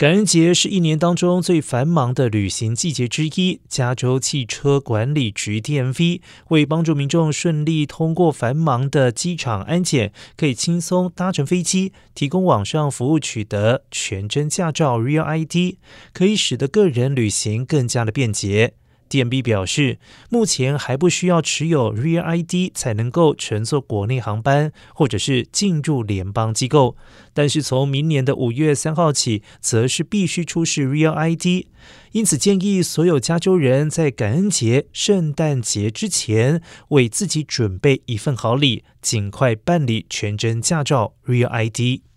感恩节是一年当中最繁忙的旅行季节之一。加州汽车管理局 DMV 为帮助民众顺利通过繁忙的机场安检，可以轻松搭乘飞机，提供网上服务取得全真驾照 Real ID，可以使得个人旅行更加的便捷。DMB 表示，目前还不需要持有 Real ID 才能够乘坐国内航班，或者是进入联邦机构。但是从明年的五月三号起，则是必须出示 Real ID。因此，建议所有加州人在感恩节、圣诞节之前，为自己准备一份好礼，尽快办理全真驾照 Real ID。